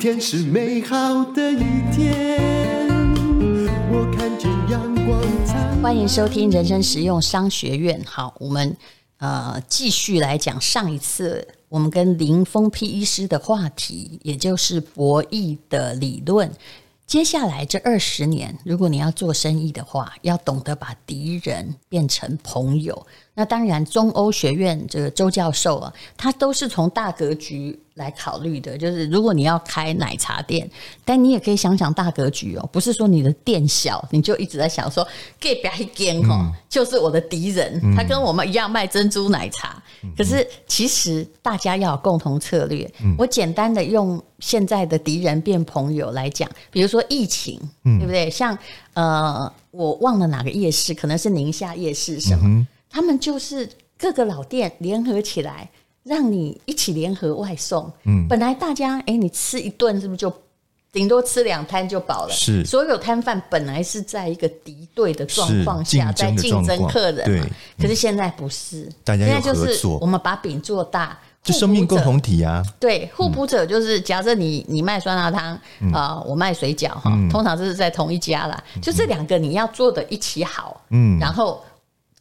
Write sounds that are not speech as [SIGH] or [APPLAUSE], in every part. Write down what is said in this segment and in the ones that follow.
天是美好的一天，我看见阳光灿。欢迎收听人生实用商学院。好，我们呃继续来讲上一次我们跟林峰丕医师的话题，也就是博弈的理论。接下来这二十年，如果你要做生意的话，要懂得把敌人变成朋友。那当然，中欧学院这个周教授啊，他都是从大格局来考虑的。就是如果你要开奶茶店，但你也可以想想大格局哦，不是说你的店小，你就一直在想说隔壁一间哦，就是我的敌人，他跟我们一样卖珍珠奶茶。可是其实大家要有共同策略。我简单的用现在的敌人变朋友来讲，比如说疫情，对不对？像呃，我忘了哪个夜市，可能是宁夏夜市什么。他们就是各个老店联合起来，让你一起联合外送。嗯，本来大家哎，你吃一顿是不是就顶多吃两摊就饱了？是，所有摊贩本来是在一个敌对的状况下在竞争客人嘛。可是现在不是，大家现在就是我们把饼做大，就生命共同体啊。对，互补者就是假设你你卖酸辣汤啊，我卖水饺哈，通常就是在同一家啦。就这两个你要做的一起好，嗯，然后。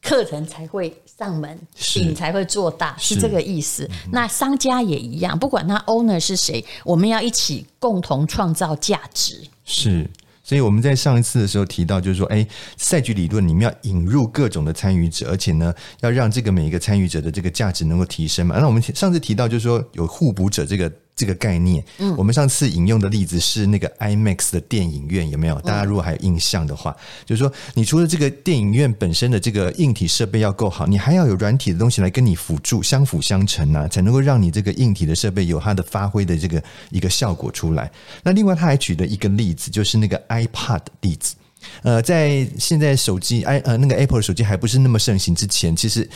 客人才会上门，饼才会做大，是这个意思。那商家也一样，不管他 owner 是谁，我们要一起共同创造价值。是，所以我们在上一次的时候提到，就是说，哎，赛局理论你们要引入各种的参与者，而且呢，要让这个每一个参与者的这个价值能够提升嘛。那我们上次提到，就是说有互补者这个。这个概念，嗯，我们上次引用的例子是那个 IMAX 的电影院，有没有？大家如果还有印象的话，就是说，你除了这个电影院本身的这个硬体设备要够好，你还要有软体的东西来跟你辅助，相辅相成啊，才能够让你这个硬体的设备有它的发挥的这个一个效果出来。那另外，他还举了一个例子，就是那个 iPad 的例子。呃，在现在手机 i 呃那个 Apple 的手机还不是那么盛行之前，其实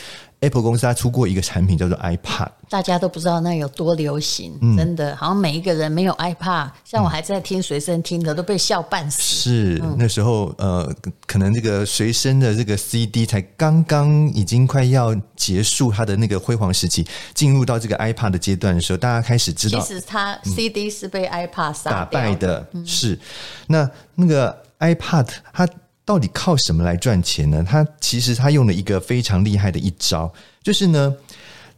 Apple 公司它出过一个产品叫做 iPad，大家都不知道那有多流行，真的，好像每一个人没有 iPad，像我还在听随身听的都被笑半死。是那时候呃，可能这个随身的这个 CD 才刚刚已经快要结束它的那个辉煌时期，进入到这个 iPad 的阶段的时候，大家开始知道，其实它 CD 是被 iPad 打败的，是。那那个。iPad 它到底靠什么来赚钱呢？他其实他用了一个非常厉害的一招，就是呢，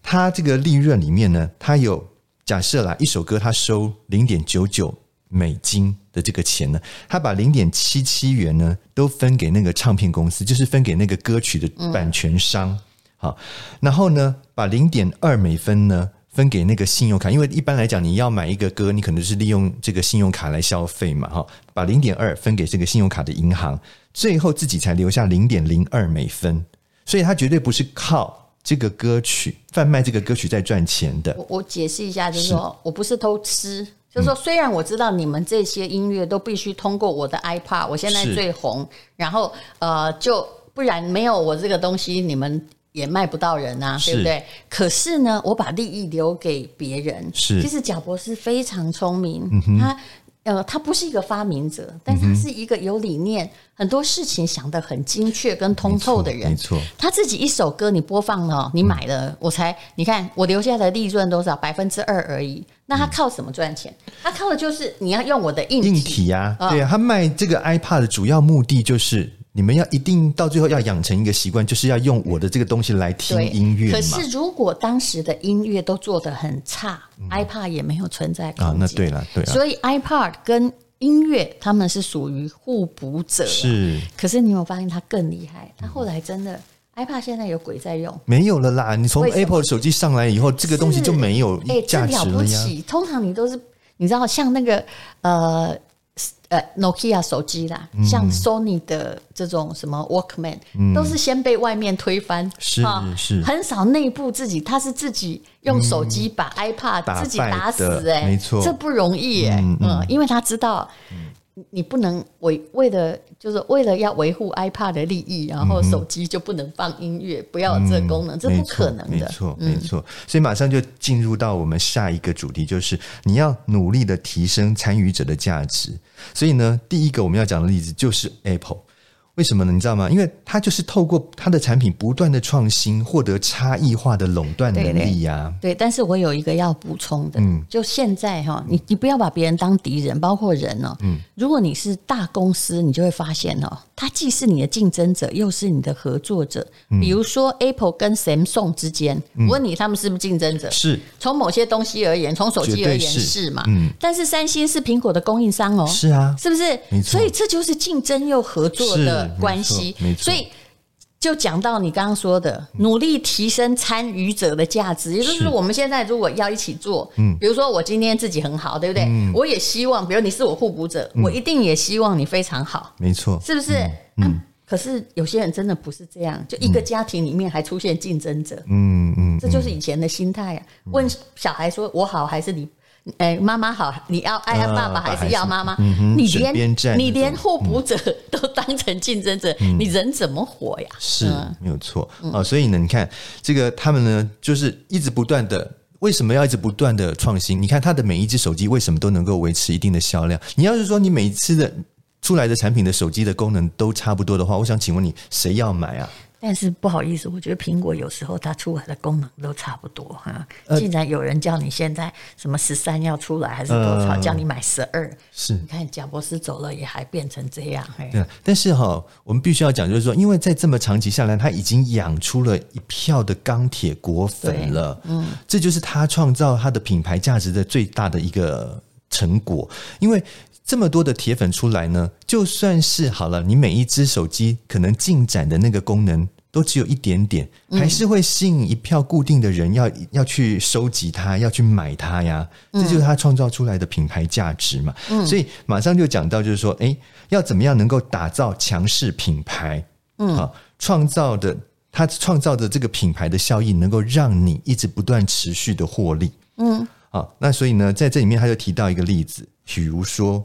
他这个利润里面呢，他有假设啦，一首歌他收零点九九美金的这个钱呢，他把零点七七元呢都分给那个唱片公司，就是分给那个歌曲的版权商，好，然后呢，把零点二美分呢。分给那个信用卡，因为一般来讲，你要买一个歌，你可能是利用这个信用卡来消费嘛，哈，把零点二分给这个信用卡的银行，最后自己才留下零点零二美分，所以他绝对不是靠这个歌曲贩卖这个歌曲在赚钱的。我我解释一下，就是说是我不是偷吃，就是说虽然我知道你们这些音乐都必须通过我的 iPad，我现在最红，然后呃，就不然没有我这个东西，你们。也卖不到人啊，是对不对？可是呢，我把利益留给别人。是，其实贾博士非常聪明，嗯、他呃，他不是一个发明者，但他是一个有理念、嗯、很多事情想得很精确跟通透的人。没错，他自己一首歌你播放了，你买了，嗯、我才你看我留下的利润多少？百分之二而已。那他靠什么赚钱？嗯、他靠的就是你要用我的硬体，硬体啊。对啊，他卖这个 iPad 的主要目的就是。你们要一定到最后要养成一个习惯，就是要用我的这个东西来听音乐。可是如果当时的音乐都做得很差，嗯，iPad 也没有存在空间。啊，那对了，对了。所以 iPad 跟音乐他们是属于互补者。是。可是你有发现它更厉害？它后来真的，嗯 iPad 现在有鬼在用？没有了啦！你从 Apple 手机上来以后，这个东西就没有价值了呀。欸，了不起。通常你都是你知道像那个呃。呃，Nokia 手机啦，嗯、像 Sony 的这种什么 Walkman，、嗯、都是先被外面推翻，是是，很少内部自己，他是自己用手机把 iPad 自己打死、欸，哎，没错，这不容易、欸，哎，嗯，嗯，因为他知道。嗯你不能为为了就是为了要维护 iPad 的利益，然后手机就不能放音乐，不要这功能，嗯、这不可能的。没错，没错。所以马上就进入到我们下一个主题，就是你要努力的提升参与者的价值。所以呢，第一个我们要讲的例子就是 Apple。为什么呢？你知道吗？因为它就是透过它的产品不断的创新，获得差异化的垄断能力呀、啊。对，但是我有一个要补充的，嗯，就现在哈，你你不要把别人当敌人，包括人哦。嗯，如果你是大公司，你就会发现哦，它既是你的竞争者，又是你的合作者。比如说 Apple 跟 Samsung 之间，问你，他们是不是竞争者？是。从某些东西而言，从手机而言是，嘛？嗯。但是三星是苹果的供应商哦。是啊。是不是？所以这就是竞争又合作的。关系，所以就讲到你刚刚说的，努力提升参与者的价值，也就是我们现在如果要一起做，嗯，比如说我今天自己很好，对不对？嗯，我也希望，比如你是我互补者，我一定也希望你非常好，没错，是不是？嗯，可是有些人真的不是这样，就一个家庭里面还出现竞争者，嗯嗯，这就是以前的心态啊。问小孩说：“我好还是你？”哎，妈妈好，你要爱爸爸还是要妈妈？你连你连互补者都当成竞争者，你人怎么活呀？是没有错啊，所以呢，你看这个他们呢，就是一直不断的，为什么要一直不断的创新？你看他的每一只手机为什么都能够维持一定的销量？你要是说你每一次的出来的产品的手机的功能都差不多的话，我想请问你，谁要买啊？但是不好意思，我觉得苹果有时候它出来的功能都差不多哈。既然有人叫你现在什么十三要出来，还是多少叫你买十二，是你看贾博士走了也还变成这样。对，但是哈，我们必须要讲，就是说，因为在这么长期下来，他已经养出了一票的钢铁果粉了。嗯，这就是他创造他的品牌价值的最大的一个成果，因为。这么多的铁粉出来呢，就算是好了，你每一只手机可能进展的那个功能都只有一点点，还是会吸引一票固定的人要要去收集它，要去买它呀。这就是它创造出来的品牌价值嘛。所以马上就讲到，就是说，诶，要怎么样能够打造强势品牌？嗯，啊，创造的它创造的这个品牌的效益，能够让你一直不断持续的获利。嗯，好，那所以呢，在这里面他就提到一个例子，比如说。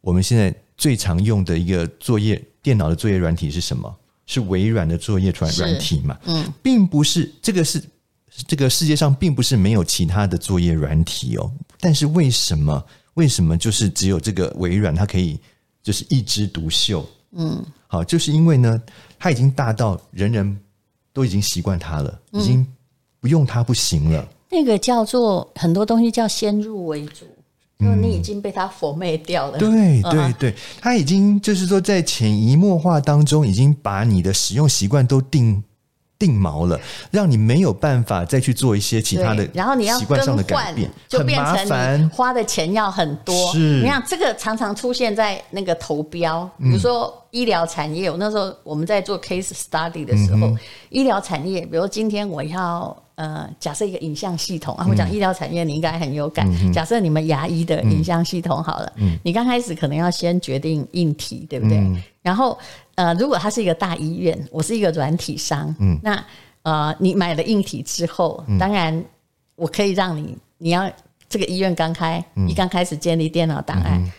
我们现在最常用的一个作业电脑的作业软体是什么？是微软的作业软软体嘛？嗯，并不是这个是这个世界上并不是没有其他的作业软体哦。但是为什么为什么就是只有这个微软它可以就是一枝独秀？嗯，好，就是因为呢，它已经大到人人都已经习惯它了，已经不用它不行了。那个叫做很多东西叫先入为主。因为你已经被他 format 掉了，对对对，他已经就是说在潜移默化当中，已经把你的使用习惯都定定锚了，让你没有办法再去做一些其他的，然后你要更换，就变成你花的钱要很多。是，你看这个常常出现在那个投标，比如说医疗产业，那时候我们在做 case study 的时候，医疗产业，比如今天我要。呃，假设一个影像系统啊，我讲医疗产业，你应该很有感。嗯、假设你们牙医的影像系统好了，嗯、你刚开始可能要先决定硬体，对不对？嗯、然后呃，如果它是一个大医院，我是一个软体商，嗯，那呃，你买了硬体之后，嗯、当然我可以让你，你要这个医院刚开，你刚开始建立电脑档案，嗯、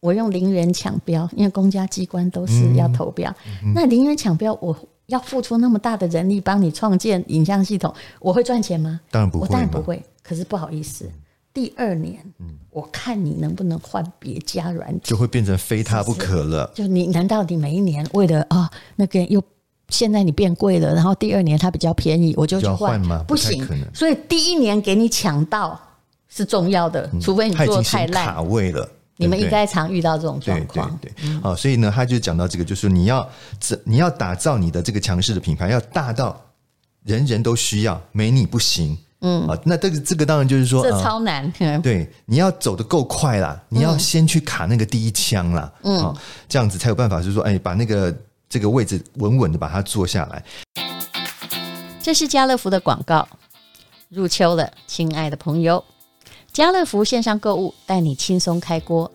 我用零元抢标，因为公家机关都是要投标，嗯、那零元抢标我。要付出那么大的人力帮你创建影像系统，我会赚钱吗？当然不会，我当然不会。可是不好意思，第二年，我看你能不能换别家软体，就会变成非他不可了。就你难道你每一年为了啊、哦、那个又现在你变贵了，然后第二年它比较便宜，我就去换吗？不行，不所以第一年给你抢到是重要的，除非你做的太烂，卡位了。你们应该常遇到这种状况，对对对，好，所以呢，他就讲到这个，就是你要你要打造你的这个强势的品牌，要大到人人都需要，没你不行，嗯，啊，那这个这个当然就是说，这超难，对，你要走得够快啦，你要先去卡那个第一枪啦，嗯，这样子才有办法，就是说，哎，把那个这个位置稳稳的把它坐下来。这是家乐福的广告，入秋了，亲爱的朋友。家乐福线上购物带你轻松开锅，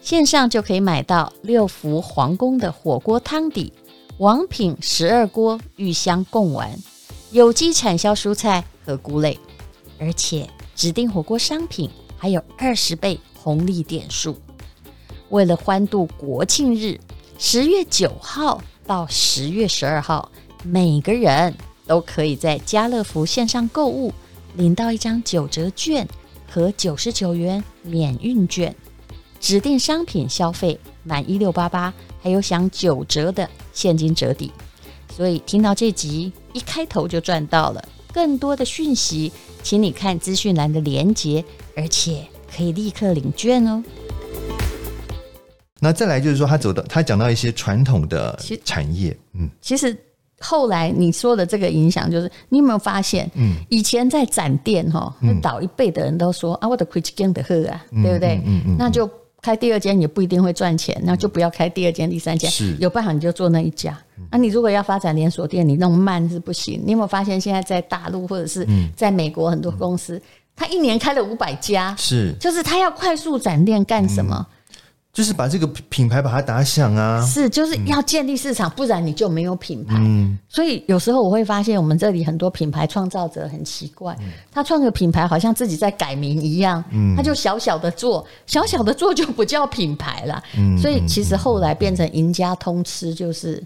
线上就可以买到六福皇宫的火锅汤底，王品十二锅御香贡丸，有机产销蔬菜和菇类，而且指定火锅商品还有二十倍红利点数。为了欢度国庆日，十月九号到十月十二号，每个人都可以在家乐福线上购物领到一张九折券。和九十九元免运券，指定商品消费满一六八八还有享九折的现金折抵。所以听到这集一开头就赚到了。更多的讯息，请你看资讯栏的连结，而且可以立刻领券哦。那再来就是说，他走到他讲到一些传统的产业，嗯，其实后来你说的这个影响，就是你有没有发现，嗯，以前在展店哈，那老一辈的人都说啊，我的亏钱的喝啊，对不对？那就开第二间也不一定会赚钱，那就不要开第二间、第三间，是。有办法你就做那一家。那你如果要发展连锁店，你弄慢是不行。你有没有发现，现在在大陆或者是在美国很多公司，他一年开了五百家，是，就是他要快速展店干什么？就是把这个品牌把它打响啊，是就是要建立市场，不然你就没有品牌。嗯，所以有时候我会发现，我们这里很多品牌创造者很奇怪，他创个品牌好像自己在改名一样，嗯，他就小小的做，小小的做就不叫品牌了。嗯，所以其实后来变成赢家通吃，就是。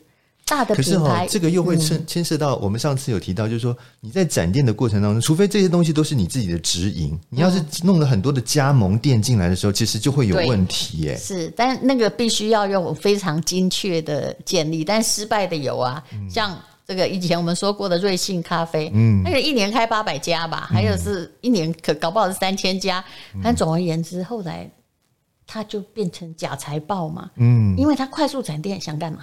大的品牌，可是这个又会牵牵涉到我们上次有提到，就是说你在展店的过程当中，除非这些东西都是你自己的直营，你要是弄了很多的加盟店进来的时候，其实就会有问题耶。是，但那个必须要用非常精确的建立，但失败的有啊，像这个以前我们说过的瑞幸咖啡，嗯，那个一年开八百家吧，还有是一年可搞不好是三千家，但总而言之，后来它就变成假财报嘛，嗯，因为它快速展店想干嘛？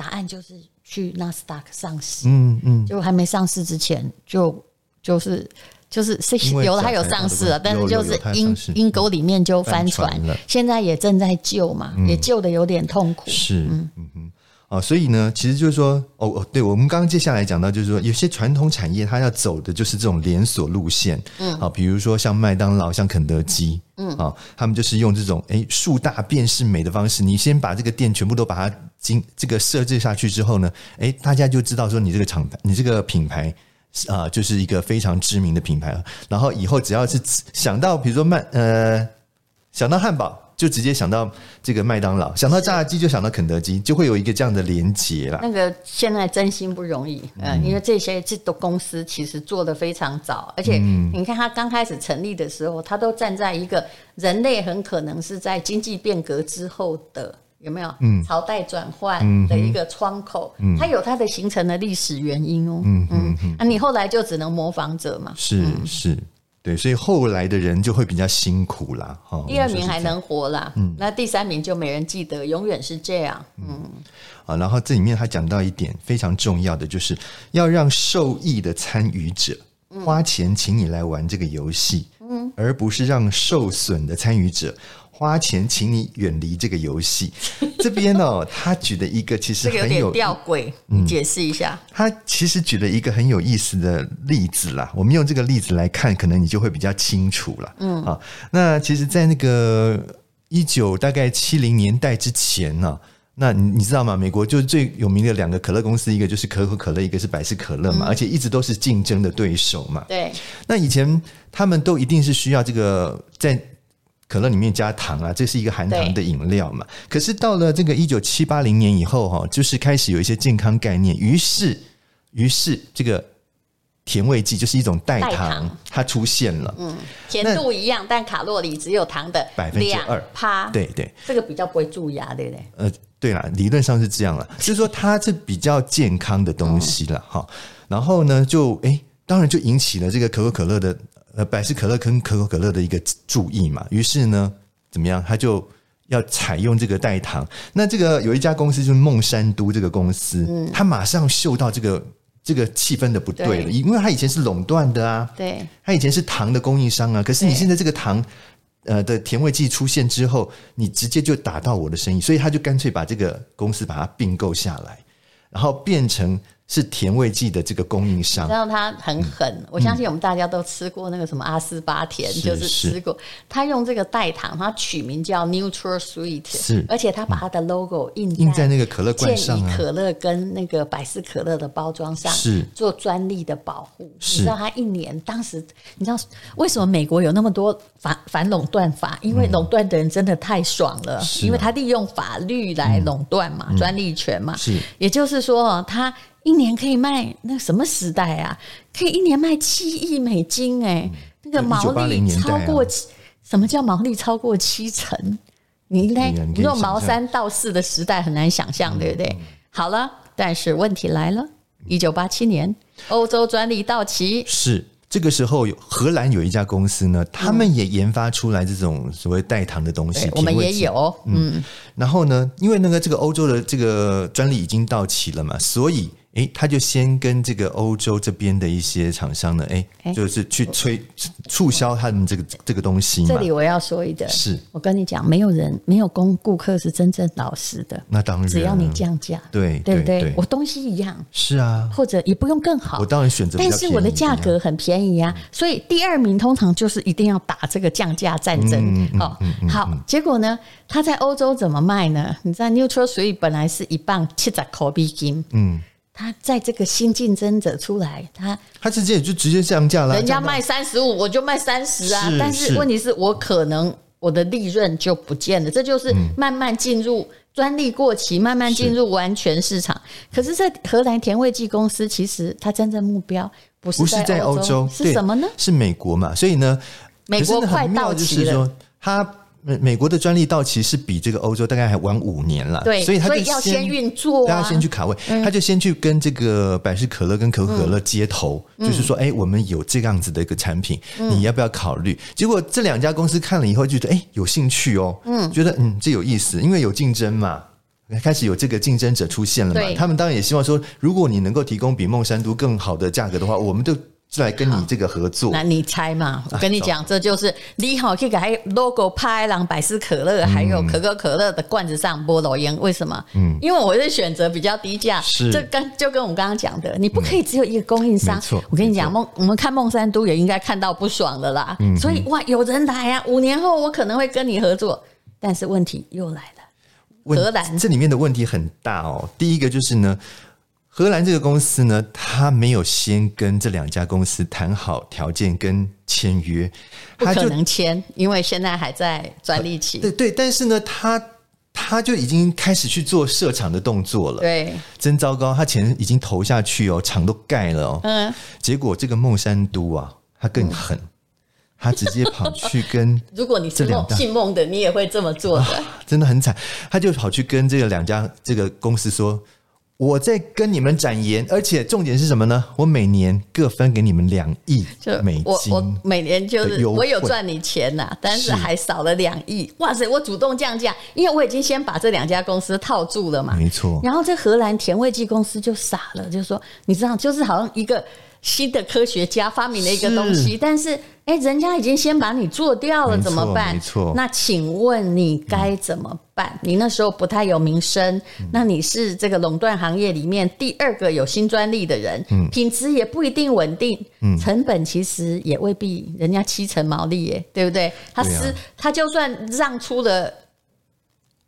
答案就是去纳斯达克上市，嗯嗯，就还没上市之前就就是就是有了，它有上市了，但是就是阴阴沟里面就翻船。了，现在也正在救嘛，也救的有点痛苦，是，嗯。嗯。啊，所以呢，其实就是说，哦哦，对，我们刚刚接下来讲到，就是说，有些传统产业它要走的就是这种连锁路线，嗯，啊，比如说像麦当劳、像肯德基，嗯，啊，他们就是用这种哎树大便是美的方式，你先把这个店全部都把它经这个设置下去之后呢，哎，大家就知道说你这个厂牌，你这个品牌啊，就是一个非常知名的品牌了。然后以后只要是想到，比如说麦呃，想到汉堡。就直接想到这个麦当劳，想到炸鸡就想到肯德基，就会有一个这样的连结了。那个现在真心不容易，嗯，因为这些这个公司其实做得非常早，而且你看它刚开始成立的时候，它都站在一个人类很可能是在经济变革之后的有没有？嗯，朝代转换的一个窗口，它有它的形成的历史原因哦。嗯嗯，那你后来就只能模仿者嘛？是是。对，所以后来的人就会比较辛苦啦。哈，第二名还能活啦，嗯，那第三名就没人记得，永远是这样。嗯，啊，然后这里面他讲到一点非常重要的，就是要让受益的参与者花钱请你来玩这个游戏，嗯，而不是让受损的参与者。花钱请你远离这个游戏，[LAUGHS] 这边哦，他举的一个其实很有吊诡，你解释一下。他其实举了一个很有意思的例子啦，我们用这个例子来看，可能你就会比较清楚了。嗯啊，那其实，在那个一九大概七零年代之前呢，那你你知道吗？美国就是最有名的两个可乐公司，一个就是可口可乐，一个是百事可乐嘛，而且一直都是竞争的对手嘛。对，那以前他们都一定是需要这个在。可乐里面加糖啊，这是一个含糖的饮料嘛。可是到了这个一九七八零年以后，哈，就是开始有一些健康概念，于是，于是这个甜味剂就是一种代糖，它出现了。嗯，甜度一样，但卡路里只有糖的百分之二趴。对对，这个比较不会蛀牙，对不对？呃，对啦，理论上是这样了，[LAUGHS] 就是说它是比较健康的东西了，哈。然后呢，就哎，当然就引起了这个可口可乐的。呃，百事可乐跟可口可乐的一个注意嘛，于是呢，怎么样，他就要采用这个代糖。那这个有一家公司就是孟山都这个公司，嗯，他马上嗅到这个这个气氛的不对了，因为他以前是垄断的啊，对，他以前是糖的供应商啊，可是你现在这个糖呃的甜味剂出现之后，你直接就打到我的生意，所以他就干脆把这个公司把它并购下来，然后变成。是甜味剂的这个供应商，然后他很狠，嗯、我相信我们大家都吃过那个什么阿斯巴甜，嗯、就是吃过。他用这个代糖，他取名叫 Neutral Sweet，是，而且他把他的 logo 印印在那个可乐罐上，啊，可乐跟那个百事可乐的包装上，是。做专利的保护。你知道他一年当时，你知道为什么美国有那么多反反垄断法？因为垄断的人真的太爽了，嗯、因为他利用法律来垄断嘛，专、嗯、利权嘛，是，也就是说他。一年可以卖那什么时代啊？可以一年卖七亿美金哎、那个毛利超过什么叫毛利超过七成？你应该你可以用毛三到四的时代很难想象，对不对？好了，但是问题来了，一九八七年欧洲专利到期，是这个时候有荷兰有一家公司呢，他们也研发出来这种所谓代糖的东西，我们也有，嗯，然后呢，因为那个这个欧洲的这个专利已经到期了嘛，所以诶，他就先跟这个欧洲这边的一些厂商呢，诶，就是去催促销他们这个这个东西嘛。这里我要说一个，是。我跟你讲，没有人没有供顾客是真正老实的，那当然，只要你降价，对对不对？对我东西一样，是啊，或者也不用更好，我当然选择。但是我的价格很便宜啊，所以第二名通常就是一定要打这个降价战争。嗯嗯哦嗯嗯，好，结果呢，他在欧洲怎么卖呢？你知道，NutraSweet 本来是一磅七十块美金，嗯，他在这个新竞争者出来，他他直接也就直接降价了，人家卖三十五，我就卖三十啊。但是是问题是我可能我的利润就不见了，这就是慢慢进入专利过期，慢慢进入完全市场。可是，在荷兰甜味剂公司，其实它真正目标不是不是在欧洲，是什么呢？是美国嘛？所以呢，美国快到期了就是说，它美美国的专利到期是比这个欧洲大概还晚五年了，对所以他就所以要先运作啊大家先去卡位，他就先去跟这个百事可乐跟可口可乐接头，就是说，哎，我们有这样子的一个产品，你要不要考虑？结果这两家公司看了以后，觉得哎有兴趣哦，嗯，觉得嗯这有意思，因为有竞争嘛。开始有这个竞争者出现了嘛？他们当然也希望说，如果你能够提供比孟山都更好的价格的话，我们就来跟你这个合作。那你猜嘛？我跟你讲，啊这就是你好去给还 logo 拍朗百事可乐还有可口可乐的罐子上播抖音，为什么？嗯，因为我是选择比较低价。是这跟就跟我们刚刚讲的，你不可以只有一个供应商。我跟你讲，没错孟我们看孟山都也应该看到不爽了啦。嗯所以哇，有人来啊！五年后我可能会跟你合作，但是问题又来了。问荷兰这里面的问题很大哦。第一个就是呢，荷兰这个公司呢，他没有先跟这两家公司谈好条件跟签约，不可他就能签，因为现在还在专利期。对对，但是呢，他他就已经开始去做设厂的动作了。，对，真糟糕，他钱已经投下去哦，厂都盖了哦，嗯，结果这个孟山都啊，他更狠，他直接跑去跟 [LAUGHS] 如果你是孟这两大姓孟的，你也会这么做的。真的很惨，他就跑去跟这个两家这个公司说：“我在跟你们展言，而且重点是什么呢？我每年各分给你们两亿就美金。我我每年就是我有赚你钱呐、但是是还少了两亿。哇塞！我主动降价，因为我已经先把这两家公司套住了嘛。没错然后这荷兰甜味剂公司就傻了，就说你知道，就是好像一个新的科学家发明了一个东西，是但是哎，人家已经先把你做掉了，怎么办？没错那请问你该怎么办？你那时候不太有名声，嗯那你是这个垄断行业里面第二个有新专利的人，嗯品质也不一定稳定，成本其实也未必人家七成毛利耶，对不对？他是他就算让出了。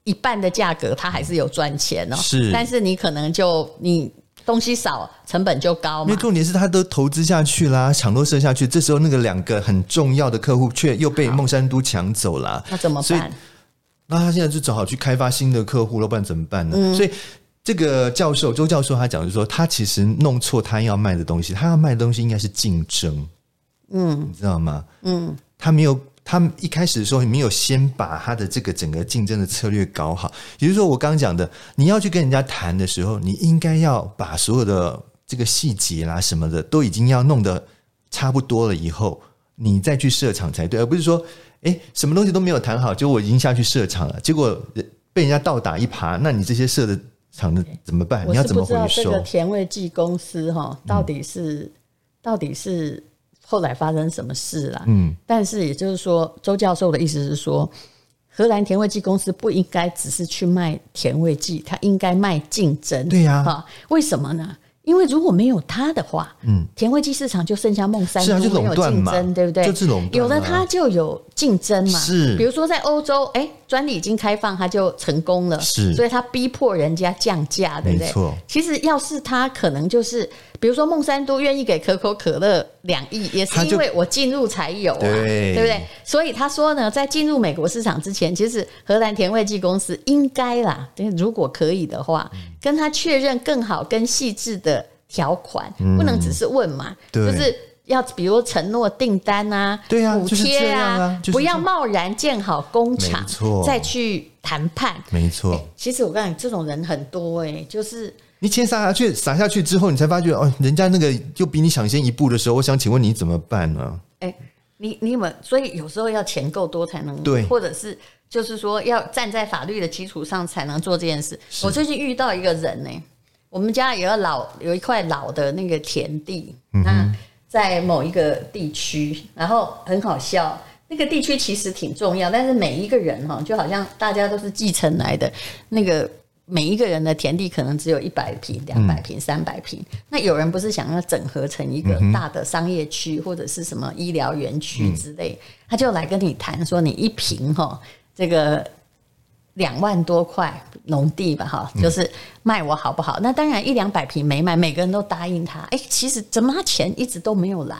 一半的价格，他还是有赚钱哦。是但是你可能就你东西少，成本就高嘛因为。重点是他都投资下去啦，厂都设下去，这时候那个两个很重要的客户却又被孟山都抢走了，那怎么办？那他现在就只好去开发新的客户了，不然怎么办呢？嗯所以这个教授周教授他讲就是说，他其实弄错他要卖的东西，他要卖的东西应该是竞争，嗯，你知道吗？嗯，他没有，他们一开始的时候没有先把他的这个整个竞争的策略搞好，也就是说，我刚讲的，你要去跟人家谈的时候，你应该要把所有的这个细节啦什么的都已经要弄得差不多了以后，你再去设厂才对，而不是说，哎，什么东西都没有谈好，就我已经下去设厂了，结果被人家倒打一耙，那你这些设的厂的怎么办？你要怎么回收？这个甜味剂公司哈，到底是、[CLEARS THROAT] 到底是后来发生什么事了？嗯，但是也就是说，周教授的意思是说，荷兰甜味剂公司不应该只是去卖甜味剂，它应该卖竞争。对呀哈，为什么呢？因为如果没有它的话，嗯，甜味剂市场就剩下孟山是啊就都没有竞争，对不对？就是垄断啊有了它就有竞争嘛。是比如说在欧洲，哎，专利已经开放，它就成功了，是所以它逼迫人家降价，对不对？没错其实要是它可能就是，比如说孟山都愿意给可口可乐两亿，也是因为我进入才有啊，对。不对？所以他说呢，在进入美国市场之前，其实荷兰甜味剂公司应该啦，如果可以的话，跟他确认更好、更细致的条款，不能只是问嘛，对。就是要比如承诺订单啊，对啊，补贴啊，啊就是、不要贸然建好工厂，再去谈判，没错。其实我告诉你，这种人很多哎、欸，就是你钱撒下去，撒下去之后，你才发觉哦，人家那个就比你抢先一步的时候，我想请问你怎么办呢？哎，你你们所以有时候要钱够多才能对，或者是就是说要站在法律的基础上才能做这件事。我最近遇到一个人呢、欸。我们家有个老有一块老的那个田地，那在某一个地区，然后很好笑，那个地区其实挺重要，但是每一个人哈，就好像大家都是继承来的，那个每一个人的田地可能只有一百平、两百平、三百平，那有人不是想要整合成一个大的商业区或者是什么医疗园区之类，他就来跟你谈说，你一平哈这个。两万多块农地吧，哈，就是卖我好不好？嗯、那当然一两百平没卖，每个人都答应他。哎、欸，其实怎么他钱一直都没有来？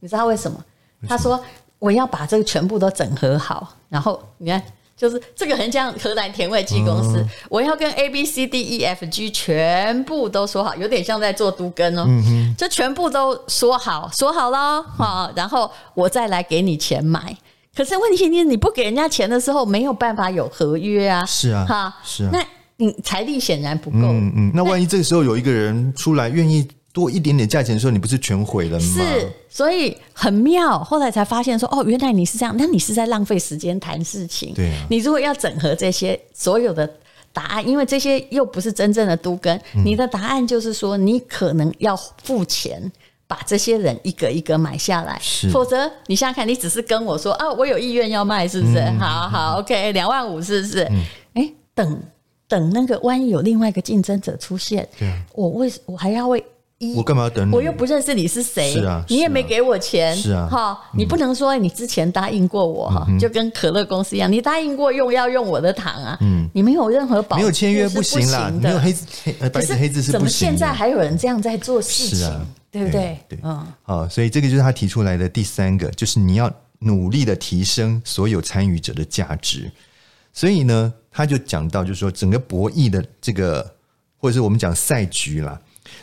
你知道为什么？他说我要把这个全部都整合好，然后你看，就是这个很像荷兰甜味剂公司，嗯、我要跟 A B C D E F G 全部都说好，有点像在做都根哦，嗯、就全部都说好，说好了哈，然后我再来给你钱买。可是问题是，你不给人家钱的时候，没有办法有合约啊。是啊，哈，是啊。那你财力显然不够。嗯嗯。那万一这个时候有一个人出来愿意多一点点价钱的时候，你不是全毁了吗？是，所以很妙。后来才发现说，哦，原来你是这样，那你是在浪费时间谈事情。对啊。你如果要整合这些所有的答案，因为这些又不是真正的都更，嗯、你的答案就是说，你可能要付钱。把这些人一个一个买下来，否则你想想看，你只是跟我说啊，我有意愿要卖，是不是？嗯、好好，OK，两万五，是不是？哎、嗯欸，等等，那个万一有另外一个竞争者出现，对啊，我为我还要为一，我干嘛要等你？我又不认识你是谁，是啊，你也没给我钱，是啊，哈，你不能说你之前答应过我哈，嗯、就跟可乐公司一样，你答应过用要用我的糖啊，嗯，你没有任何保，没有签约不行啦，没有黑字黑白纸黑字是不行。怎么现在还有人这样在做事情？对不对？对，嗯，好，所以这个就是他提出来的第三个，就是你要努力的提升所有参与者的价值。所以呢，他就讲到，就是说整个博弈的这个，或者是我们讲赛局啦，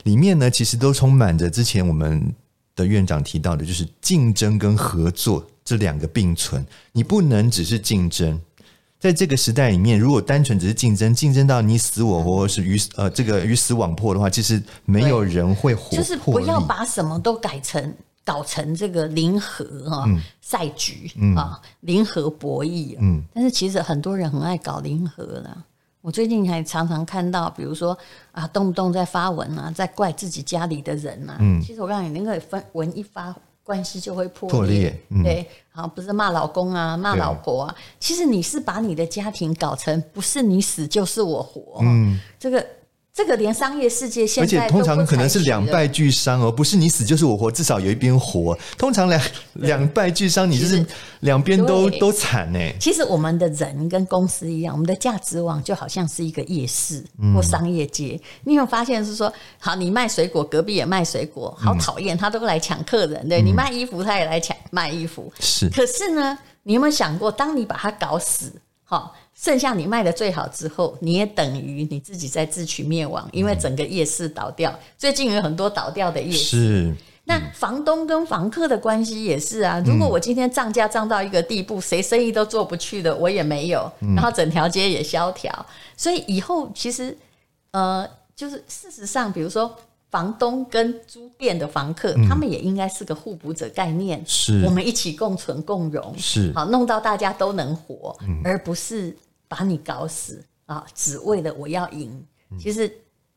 里面呢，其实都充满着之前我们的院长提到的，就是竞争跟合作这两个并存，你不能只是竞争。在这个时代里面，如果单纯只是竞争，竞争到你死我活，或是鱼呃这个鱼死网破的话，其实没有人会活。就是不要把什么都改成搞成这个零和哈赛局啊，零和博弈。嗯，但是其实很多人很爱搞零和了。我最近还常常看到，比如说啊，动不动在发文啊，在怪自己家里的人啊。嗯，其实我告诉你，那个分文一发。关系就会破裂，破裂嗯、对，好，不是骂老公啊，骂老婆啊，其实你是把你的家庭搞成不是你死就是我活，嗯，这个。这个连商业世界现在，而且通常可能是两败俱伤哦，不是你死就是我活，至少有一边活。通常两两败俱伤，你就是两边都都惨呢。其实我们的人跟公司一样，我们的价值网就好像是一个夜市或商业街。嗯、你有发现是说，好，你卖水果，隔壁也卖水果，好讨厌，他都来抢客人。对，你卖衣服，他也来抢卖衣服。是，可是呢，你有没有想过，当你把他搞死，好。剩下你卖的最好之后，你也等于你自己在自取灭亡，因为整个夜市倒掉。最近有很多倒掉的夜市。是，那房东跟房客的关系也是啊。如果我今天涨价涨到一个地步，谁生意都做不去的，我也没有，然后整条街也萧条。所以以后其实，呃，就是事实上，比如说。房东跟租店的房客，嗯、他们也应该是个互补者概念，是，我们一起共存共荣，是，好弄到大家都能活，嗯、而不是把你搞死啊，只为了我要赢。嗯、其实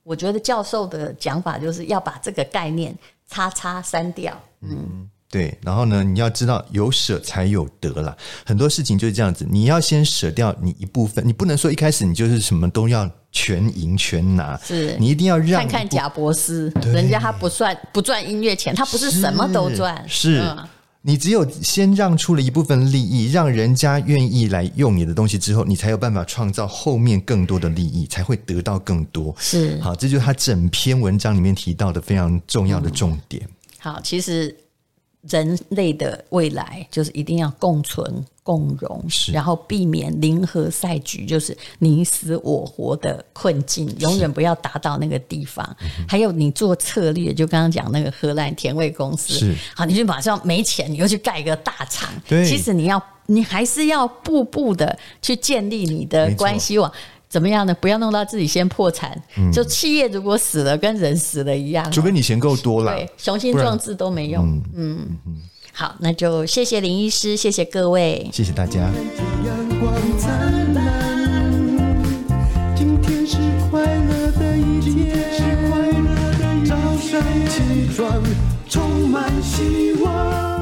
我觉得教授的讲法就是要把这个概念叉叉删掉，嗯。嗯对，然后呢，你要知道有舍才有得啦。很多事情就是这样子，你要先舍掉你一部分，你不能说一开始你就是什么都要全赢全拿，是你一定要让。看看贾博士，人家他不算不赚音乐钱，他不是什么都赚，是，是、嗯、你只有先让出了一部分利益，让人家愿意来用你的东西之后，你才有办法创造后面更多的利益，才会得到更多。是，好，这就是他整篇文章里面提到的非常重要的重点。嗯、好，其实。人类的未来就是一定要共存共荣，然后避免零和赛局，就是你死我活的困境，永远不要达到那个地方。还有你做策略，就刚刚讲那个荷兰甜味公司，好，你就马上没钱，你又去盖一个大厂。其实你要，你还是要步步的去建立你的关系网。怎么样呢？不要弄到自己先破产。嗯、就企业如果死了，跟人死了一样。除非你钱够多了，对，雄心壮志都没用。嗯嗯，嗯好，那就谢谢林医师，谢谢各位，谢谢大家。阳光灿烂，今天是快乐的一天，早上起床充满希望。